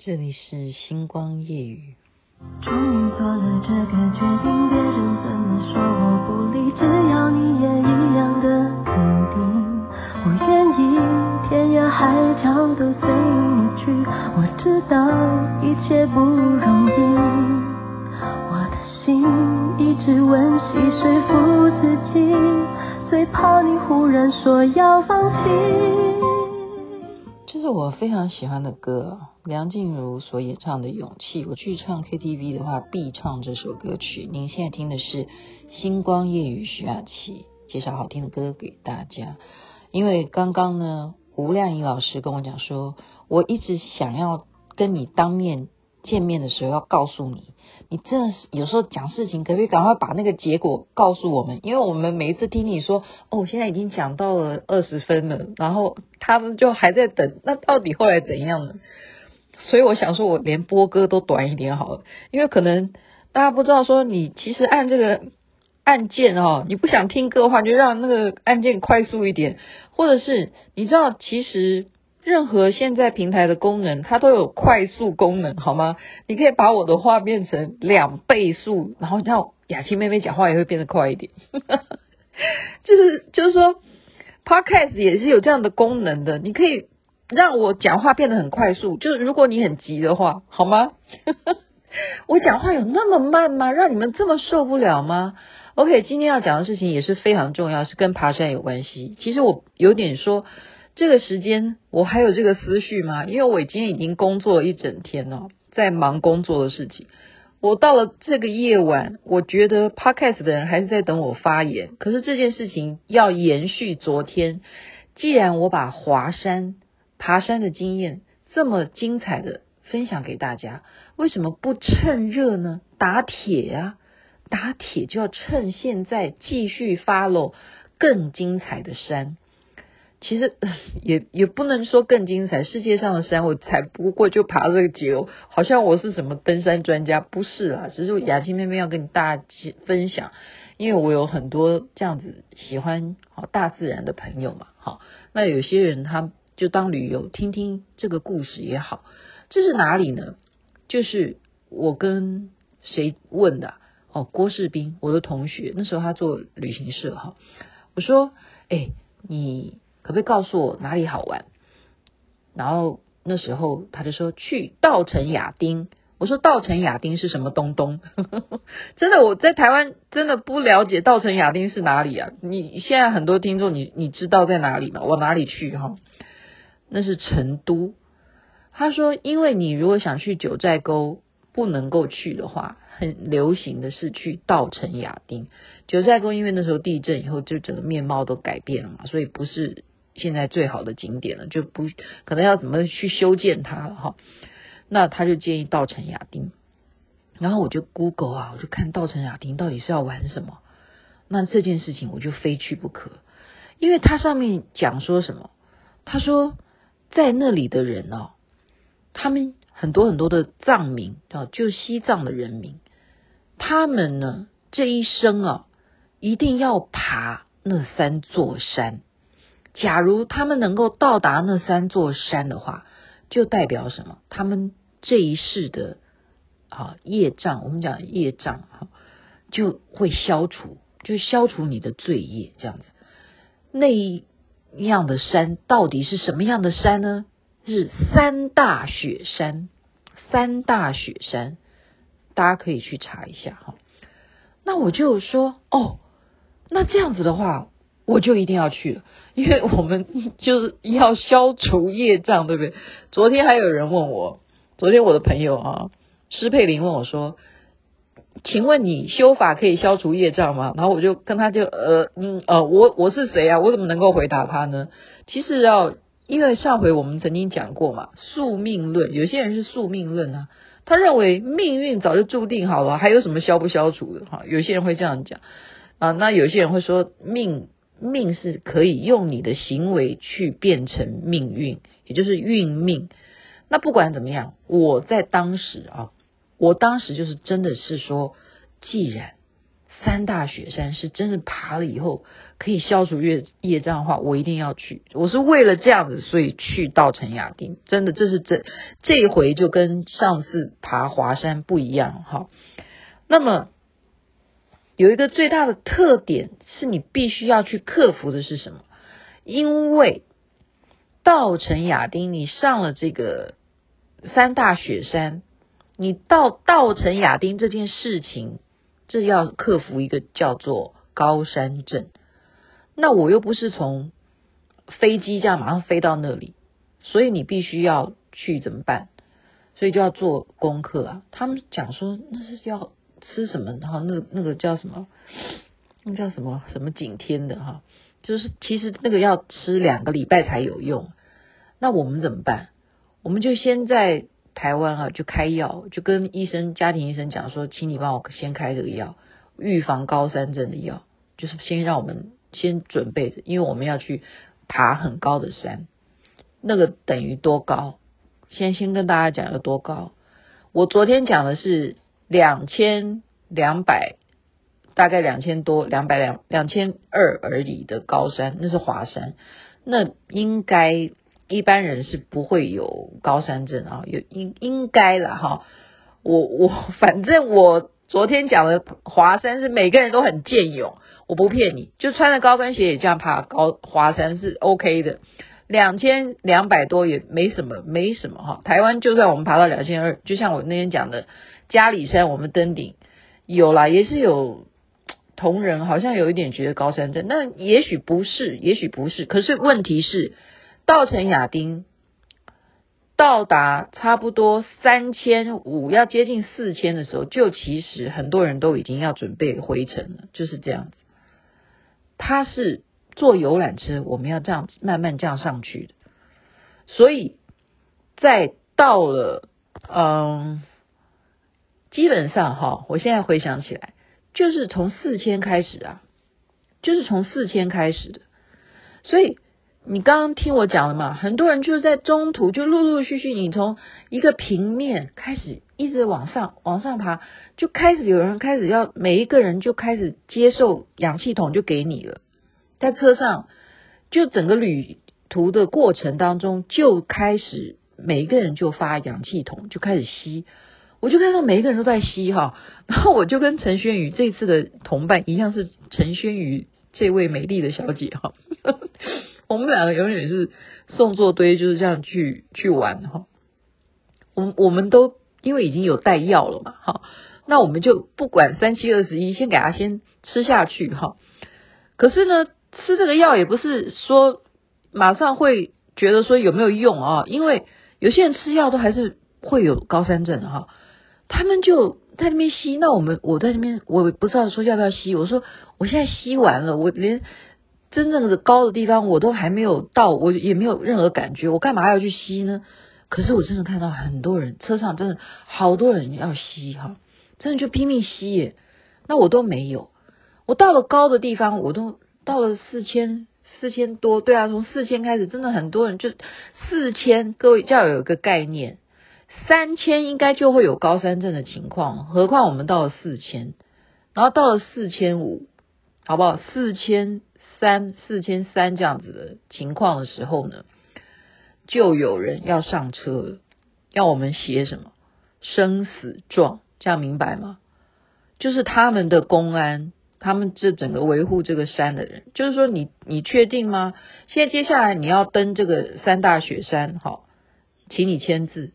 这里是星光夜雨。终于做了这个决定，别人怎么说我不理，只要你也一样的肯定。我愿意天涯海角都随你去，我知道一切不容易。我的心一直温习说服自己，最怕你忽然说要放弃。这是我非常喜欢的歌，梁静茹所演唱的《勇气》。我去唱 KTV 的话，必唱这首歌曲。您现在听的是《星光夜雨》，徐雅琪介绍好听的歌给大家。因为刚刚呢，吴亮颖老师跟我讲说，我一直想要跟你当面见面的时候，要告诉你。你真的是有时候讲事情，可不可以赶快把那个结果告诉我们？因为我们每一次听你说，哦，现在已经讲到了二十分了，然后他们就还在等，那到底后来怎样呢？所以我想说，我连播歌都短一点好了，因为可能大家不知道说，你其实按这个按键哦，你不想听歌的话，就让那个按键快速一点，或者是你知道其实。任何现在平台的功能，它都有快速功能，好吗？你可以把我的话变成两倍速，然后让雅琪妹妹讲话也会变得快一点。就是就是说，Podcast 也是有这样的功能的，你可以让我讲话变得很快速。就是如果你很急的话，好吗？我讲话有那么慢吗？让你们这么受不了吗？OK，今天要讲的事情也是非常重要，是跟爬山有关系。其实我有点说。这个时间我还有这个思绪吗？因为我今天已经工作了一整天了，在忙工作的事情。我到了这个夜晚，我觉得 Podcast 的人还是在等我发言。可是这件事情要延续昨天。既然我把华山爬山的经验这么精彩的分享给大家，为什么不趁热呢？打铁呀，打铁就要趁现在继续 follow 更精彩的山。其实 也也不能说更精彩，世界上的山我才不过就爬这个九，好像我是什么登山专家，不是啦，只是雅琪妹妹要跟大家分享，因为我有很多这样子喜欢好大自然的朋友嘛，好，那有些人他就当旅游听听这个故事也好，这是哪里呢？就是我跟谁问的？哦，郭士斌，我的同学，那时候他做旅行社哈，我说，哎，你。可不可以告诉我哪里好玩？然后那时候他就说去稻城亚丁。我说稻城亚丁是什么东东？真的我在台湾真的不了解稻城亚丁是哪里啊？你现在很多听众你你知道在哪里吗？往哪里去哈？那是成都。他说，因为你如果想去九寨沟不能够去的话，很流行的是去稻城亚丁。九寨沟因为那时候地震以后就整个面貌都改变了嘛，所以不是。现在最好的景点了，就不可能要怎么去修建它了哈。那他就建议稻城亚丁，然后我就 Google 啊，我就看稻城亚丁到底是要玩什么。那这件事情我就非去不可，因为它上面讲说什么？他说在那里的人哦，他们很多很多的藏民啊，就西藏的人民，他们呢这一生啊一定要爬那三座山。假如他们能够到达那三座山的话，就代表什么？他们这一世的啊业障，我们讲业障哈，就会消除，就消除你的罪业这样子。那一样的山到底是什么样的山呢？是三大雪山，三大雪山，大家可以去查一下哈。那我就说哦，那这样子的话。我就一定要去了，因为我们就是要消除业障，对不对？昨天还有人问我，昨天我的朋友啊，施佩林问我说：“请问你修法可以消除业障吗？”然后我就跟他就呃嗯呃，我我是谁啊？我怎么能够回答他呢？其实要，因为上回我们曾经讲过嘛，宿命论，有些人是宿命论啊，他认为命运早就注定好了，还有什么消不消除的？哈，有些人会这样讲啊，那有些人会说命。命是可以用你的行为去变成命运，也就是运命。那不管怎么样，我在当时啊，我当时就是真的是说，既然三大雪山是真的爬了以后可以消除业业障的话，我一定要去。我是为了这样子，所以去稻城亚丁。真的，这是这这一回就跟上次爬华山不一样哈。那么有一个最大的特点是你必须要去克服的是什么？因为稻城亚丁，你上了这个三大雪山，你到稻城亚丁这件事情。这要克服一个叫做高山症，那我又不是从飞机这样马上飞到那里，所以你必须要去怎么办？所以就要做功课啊。他们讲说那是要吃什么哈？那那个叫什么？那叫什么什么景天的哈？就是其实那个要吃两个礼拜才有用。那我们怎么办？我们就先在。台湾啊，就开药，就跟医生、家庭医生讲说，请你帮我先开这个药，预防高山症的药，就是先让我们先准备着，因为我们要去爬很高的山，那个等于多高？先先跟大家讲有多高。我昨天讲的是两千两百，大概两千多，两百两两千二而已的高山，那是华山，那应该。一般人是不会有高山症啊，有应应该了哈。我我 反正我昨天讲的华山是每个人都很健勇，我不骗你，就穿着高跟鞋也这样爬高华山是 OK 的，两千两百多也没什么没什么哈。台湾就算我们爬到两千二，就像我那天讲的嘉里山，我们登顶有啦，也是有同仁好像有一点觉得高山症，那也许不是，也许不是，可是问题是。稻城亚丁到达差不多三千五，要接近四千的时候，就其实很多人都已经要准备回程了，就是这样子。他是坐游览车，我们要这样子慢慢这样上去的。所以在到了，嗯，基本上哈，我现在回想起来，就是从四千开始啊，就是从四千开始的，所以。你刚刚听我讲了嘛？很多人就是在中途就陆陆续续，你从一个平面开始一直往上往上爬，就开始有人开始要每一个人就开始接受氧气筒就给你了，在车上就整个旅途的过程当中就开始每一个人就发氧气筒就开始吸，我就看到每一个人都在吸哈，然后我就跟陈轩宇这次的同伴一样，是陈轩宇这位美丽的小姐哈。我们两个永远是送作堆，就是这样去去玩哈。我们我们都因为已经有带药了嘛，哈，那我们就不管三七二十一，先给他先吃下去哈。可是呢，吃这个药也不是说马上会觉得说有没有用啊，因为有些人吃药都还是会有高山症哈。他们就在那边吸，那我们我在那边我不知道说要不要吸，我说我现在吸完了，我连。真正的高的地方我都还没有到，我也没有任何感觉，我干嘛要去吸呢？可是我真的看到很多人车上真的好多人要吸哈，真的就拼命吸耶。那我都没有，我到了高的地方，我都到了四千四千多，对啊，从四千开始，真的很多人就四千，各位就要有一个概念，三千应该就会有高山症的情况，何况我们到了四千，然后到了四千五，好不好？四千。三四千三这样子的情况的时候呢，就有人要上车，要我们写什么生死状，这样明白吗？就是他们的公安，他们这整个维护这个山的人，就是说你你确定吗？现在接下来你要登这个三大雪山，好，请你签字，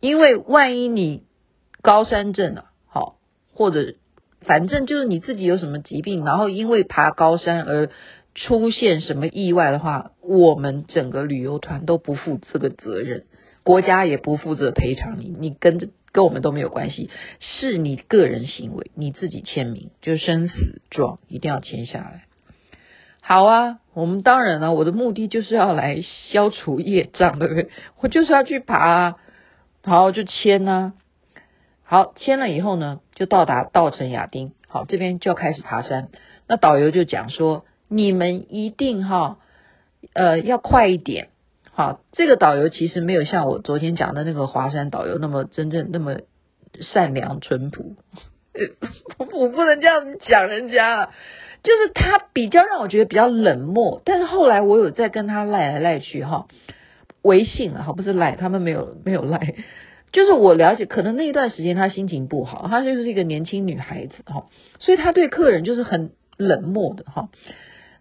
因为万一你高山症啊，好或者。反正就是你自己有什么疾病，然后因为爬高山而出现什么意外的话，我们整个旅游团都不负这个责任，国家也不负责赔偿你，你跟跟我们都没有关系，是你个人行为，你自己签名，就生死状一定要签下来。好啊，我们当然了、啊，我的目的就是要来消除业障，对不对？我就是要去爬、啊，好就签啊。好，签了以后呢，就到达稻城亚丁。好，这边就要开始爬山。那导游就讲说，你们一定哈，呃，要快一点。好，这个导游其实没有像我昨天讲的那个华山导游那么真正那么善良淳朴。我不能这样讲人家，就是他比较让我觉得比较冷漠。但是后来我有在跟他赖来赖去哈，微信啊，不是赖，他们没有没有赖。就是我了解，可能那一段时间她心情不好，她就是一个年轻女孩子哈，所以她对客人就是很冷漠的哈。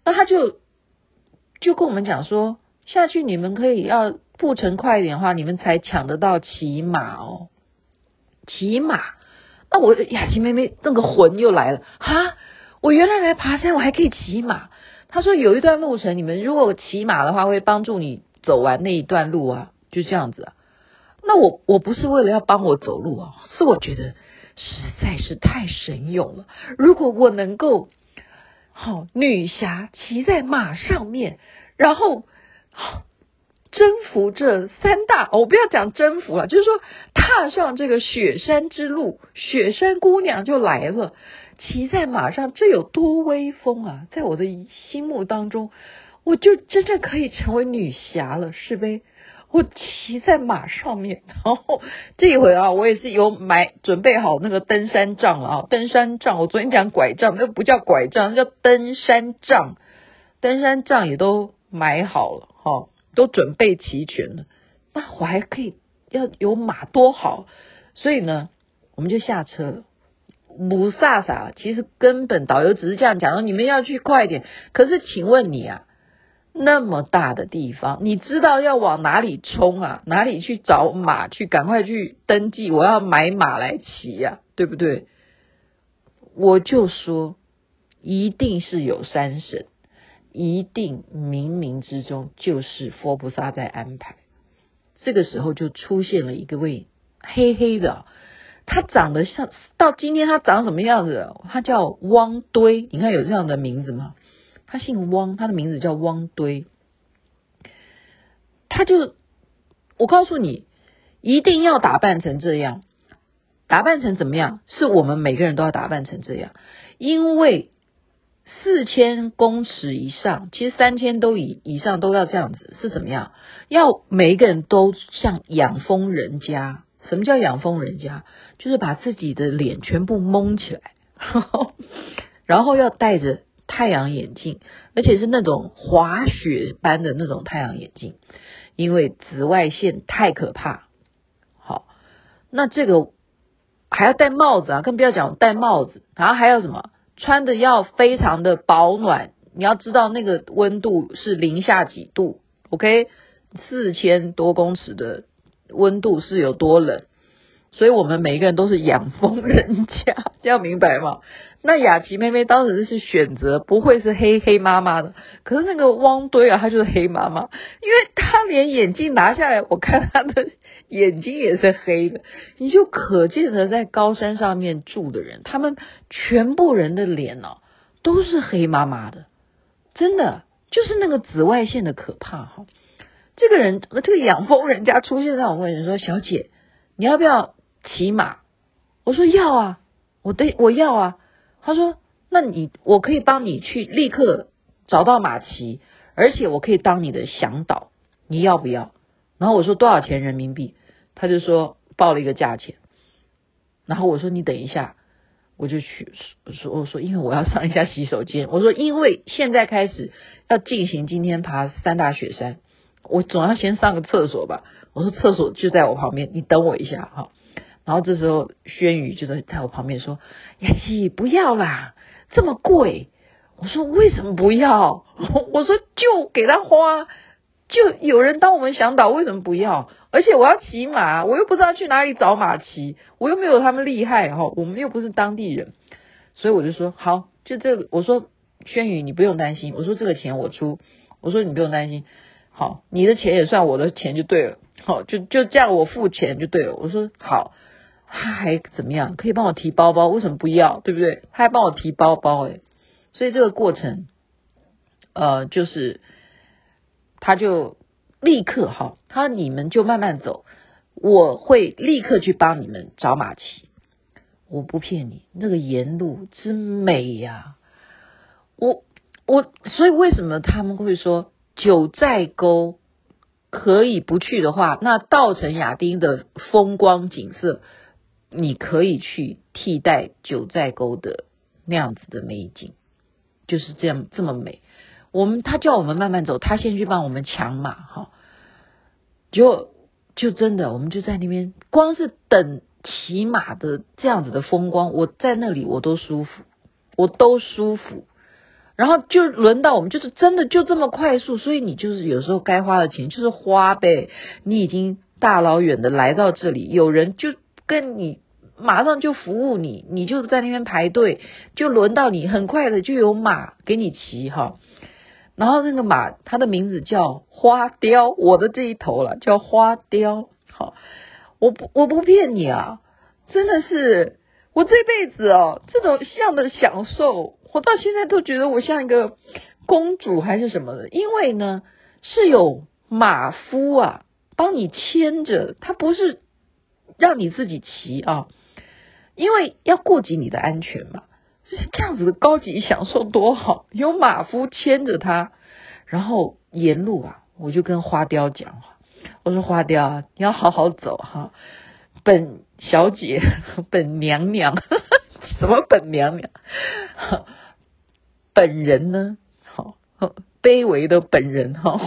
那她就就跟我们讲说，下去你们可以要步程快一点的话，你们才抢得到骑马哦，骑马。那我雅琪妹妹那个魂又来了哈，我原来来爬山我还可以骑马。她说有一段路程，你们如果骑马的话，会帮助你走完那一段路啊，就这样子啊。那我我不是为了要帮我走路啊，是我觉得实在是太神勇了。如果我能够，好女侠骑在马上面，然后好征服这三大，我不要讲征服了，就是说踏上这个雪山之路，雪山姑娘就来了，骑在马上，这有多威风啊！在我的心目当中，我就真正可以成为女侠了，是呗？我骑在马上面，然后这一回啊，我也是有买准备好那个登山杖了啊，登山杖。我昨天讲拐杖，那不叫拐杖，那叫登山杖。登山杖也都买好了，哈，都准备齐全了。那我还可以要有马多好，所以呢，我们就下车了。雾煞煞，其实根本导游只是这样讲，说你们要去快一点。可是请问你啊？那么大的地方，你知道要往哪里冲啊？哪里去找马去？赶快去登记，我要买马来骑呀，对不对？我就说，一定是有山神，一定冥冥之中就是佛菩萨在安排。这个时候就出现了一个位黑黑的，他长得像，到今天他长什么样子？他叫汪堆，你看有这样的名字吗？他姓汪，他的名字叫汪堆。他就，我告诉你，一定要打扮成这样，打扮成怎么样？是我们每个人都要打扮成这样，因为四千公尺以上，其实三千都以以上都要这样子，是怎么样？要每一个人都像养蜂人家。什么叫养蜂人家？就是把自己的脸全部蒙起来，然后要戴着。太阳眼镜，而且是那种滑雪般的那种太阳眼镜，因为紫外线太可怕。好，那这个还要戴帽子啊，更不要讲戴帽子，然后还要什么？穿的要非常的保暖。你要知道那个温度是零下几度，OK？四千多公尺的温度是有多冷？所以我们每一个人都是养蜂人家，要明白吗？那雅琪妹妹当时是选择不会是黑黑妈妈的，可是那个汪堆啊，他就是黑妈妈，因为他连眼镜拿下来，我看他的眼睛也是黑的，你就可见得在高山上面住的人，他们全部人的脸呢、都是黑妈妈的，真的就是那个紫外线的可怕哈。这个人，这个养蜂人家出现在我面前说：“小姐，你要不要？”骑马，我说要啊，我得我要啊。他说，那你我可以帮你去立刻找到马骑，而且我可以当你的向导，你要不要？然后我说多少钱人民币？他就说报了一个价钱。然后我说你等一下，我就去说我说因为我要上一下洗手间。我说因为现在开始要进行今天爬三大雪山，我总要先上个厕所吧。我说厕所就在我旁边，你等我一下哈。然后这时候，轩宇就在在我旁边说：“雅琪，不要啦，这么贵。”我说：“为什么不要？” 我说：“就给他花，就有人当我们向导，为什么不要？而且我要骑马，我又不知道去哪里找马骑，我又没有他们厉害哈，我们又不是当地人，所以我就说好，就这个。我说轩宇，你不用担心，我说这个钱我出，我说你不用担心，好，你的钱也算我的钱就对了，好，就就这样我付钱就对了。我说好。”他还怎么样？可以帮我提包包？为什么不要？对不对？他还帮我提包包诶，所以这个过程，呃，就是他就立刻哈，他说你们就慢慢走，我会立刻去帮你们找马骑。我不骗你，那个沿路之美呀！我我所以为什么他们会说九寨沟可以不去的话，那稻城亚丁的风光景色。你可以去替代九寨沟的那样子的美景，就是这样这么美。我们他叫我们慢慢走，他先去帮我们抢马哈，就就真的我们就在那边，光是等骑马的这样子的风光，我在那里我都舒服，我都舒服。然后就轮到我们，就是真的就这么快速，所以你就是有时候该花的钱就是花呗。你已经大老远的来到这里，有人就跟你马上就服务你，你就在那边排队，就轮到你，很快的就有马给你骑哈。然后那个马，它的名字叫花雕，我的这一头了叫花雕。好，我不我不骗你啊，真的是我这辈子哦，这种样的享受，我到现在都觉得我像一个公主还是什么的，因为呢是有马夫啊帮你牵着，他不是让你自己骑啊，因为要顾及你的安全嘛。这样子的高级享受多好，有马夫牵着他，然后沿路啊，我就跟花雕讲话，我说花雕啊，你要好好走哈，本小姐、本娘娘，什么本娘娘？本人呢？好，卑微的本人哈，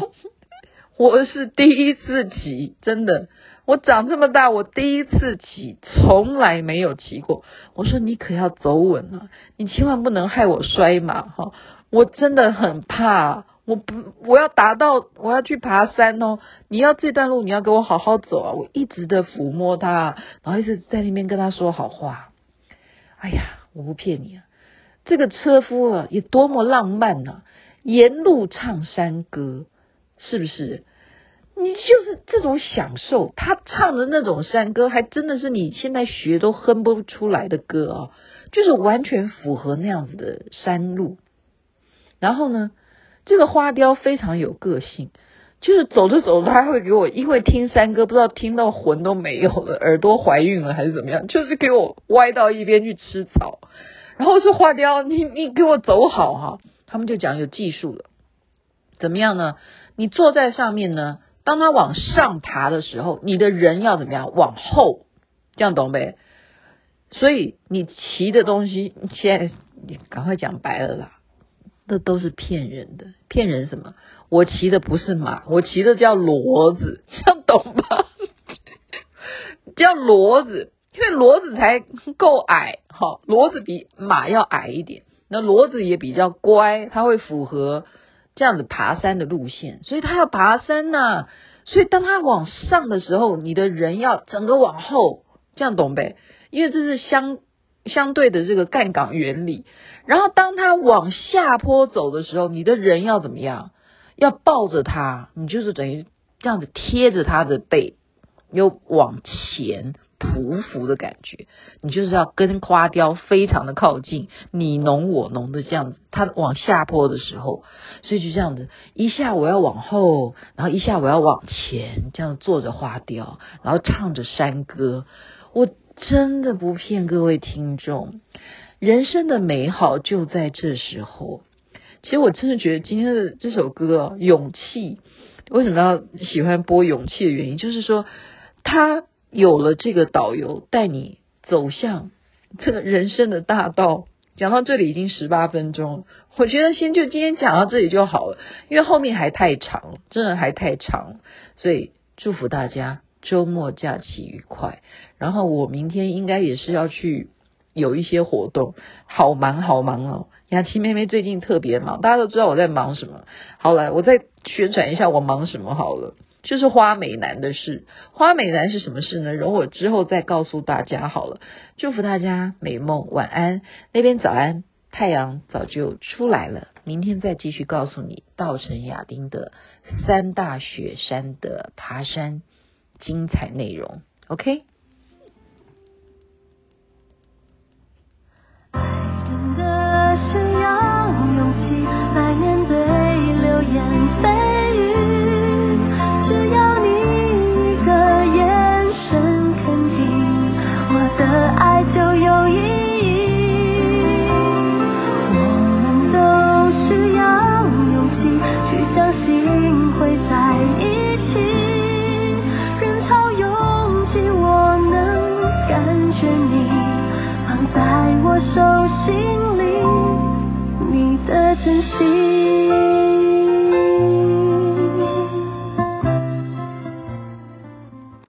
我是第一次骑，真的。我长这么大，我第一次骑，从来没有骑过。我说你可要走稳啊，你千万不能害我摔马哈！我真的很怕，我不，我要达到，我要去爬山哦。你要这段路，你要给我好好走啊！我一直的抚摸他，然后一直在那边跟他说好话。哎呀，我不骗你啊，这个车夫啊，也多么浪漫啊，沿路唱山歌，是不是？你就是这种享受，他唱的那种山歌，还真的是你现在学都哼不出来的歌啊，就是完全符合那样子的山路。然后呢，这个花雕非常有个性，就是走着走着，他会给我，因为听山歌，不知道听到魂都没有了，耳朵怀孕了还是怎么样，就是给我歪到一边去吃草。然后说花雕，你你给我走好哈，他们就讲有技术了，怎么样呢？你坐在上面呢？当他往上爬的时候，你的人要怎么样？往后，这样懂没？所以你骑的东西，现在你赶快讲白了啦，那都是骗人的，骗人什么？我骑的不是马，我骑的叫骡子，这样懂吗？叫骡子，因为骡子才够矮，哈，骡子比马要矮一点，那骡子也比较乖，它会符合。这样子爬山的路线，所以他要爬山呐、所以当他往上的时候，你的人要整个往后，这样懂呗？因为这是相相对的这个杠杆原理。然后当他往下坡走的时候，你的人要怎么样？要抱着他，你就是等于这样子贴着他的背，又往前。匍匐的感觉，你就是要跟花雕非常的靠近，你侬我侬的这样子。他往下坡的时候，所以就这样子，一下我要往后，然后一下我要往前，这样坐着花雕，然后唱着山歌。我真的不骗各位听众，人生的美好就在这时候。其实我真的觉得今天的这首歌《勇气》，为什么要喜欢播《勇气》的原因，就是说他。有了这个导游带你走向这个人生的大道，讲到这里已经十八分钟，我觉得先就今天讲到这里就好了，因为后面还太长，真的还太长，所以祝福大家周末假期愉快。然后我明天应该也是要去有一些活动，好忙好忙哦。雅琪妹妹最近特别忙，大家都知道我在忙什么。好来，我再宣传一下我忙什么好了。就是花美男的事，花美男是什么事呢？容我之后再告诉大家好了。祝福大家美梦，晚安。那边早安，太阳早就出来了。明天再继续告诉你稻城亚丁的三大雪山的爬山精彩内容。OK。